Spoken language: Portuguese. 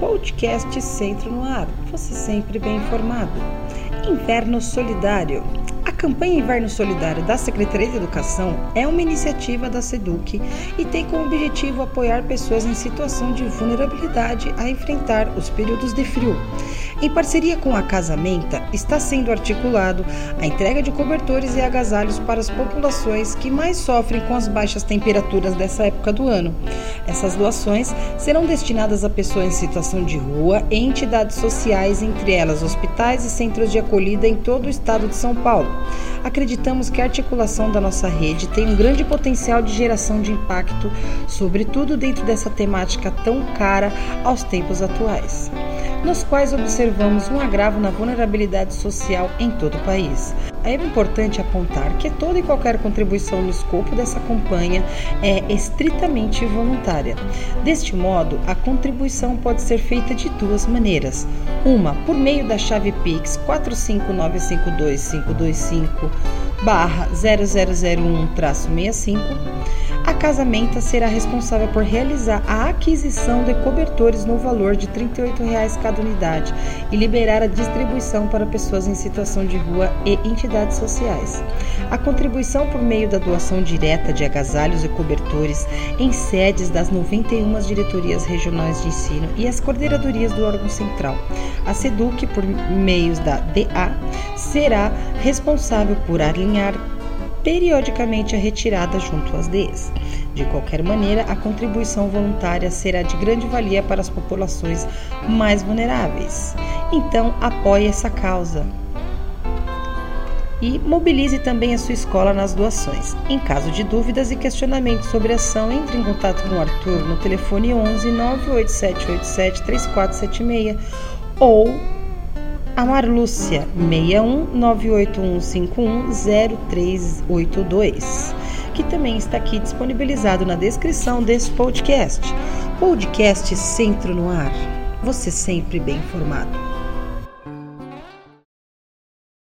Podcast Centro no Ar. Você sempre bem informado. Inverno Solidário. A campanha Inverno Solidário da Secretaria de Educação é uma iniciativa da SEDUC e tem como objetivo apoiar pessoas em situação de vulnerabilidade a enfrentar os períodos de frio. Em parceria com a Casamenta, está sendo articulado a entrega de cobertores e agasalhos para as populações que mais sofrem com as baixas temperaturas dessa época do ano. Essas doações serão destinadas a pessoas em situação de rua e entidades sociais, entre elas hospitais e centros de acolhida em todo o estado de São Paulo. Acreditamos que a articulação da nossa rede tem um grande potencial de geração de impacto, sobretudo dentro dessa temática tão cara aos tempos atuais nos quais observamos um agravo na vulnerabilidade social em todo o país. É importante apontar que toda e qualquer contribuição no escopo dessa campanha é estritamente voluntária. Deste modo, a contribuição pode ser feita de duas maneiras: uma por meio da chave Pix 45952525 barra 0001-65 a Casamenta será responsável por realizar a aquisição de cobertores no valor de R$ 38 cada unidade e liberar a distribuição para pessoas em situação de rua e entidades sociais. A contribuição por meio da doação direta de agasalhos e cobertores em sedes das 91 diretorias regionais de ensino e as coordenadorias do órgão central. A SEDUC, por meios da DA, será responsável por alinhar periodicamente a retirada junto às DEs. De qualquer maneira, a contribuição voluntária será de grande valia para as populações mais vulneráveis. Então, apoie essa causa. E mobilize também a sua escola nas doações. Em caso de dúvidas e questionamentos sobre a ação, entre em contato com o Arthur no telefone 11 98787 3476 ou a Marlúcia 61 0382, que também está aqui disponibilizado na descrição desse podcast. Podcast Centro no Ar. Você sempre bem informado.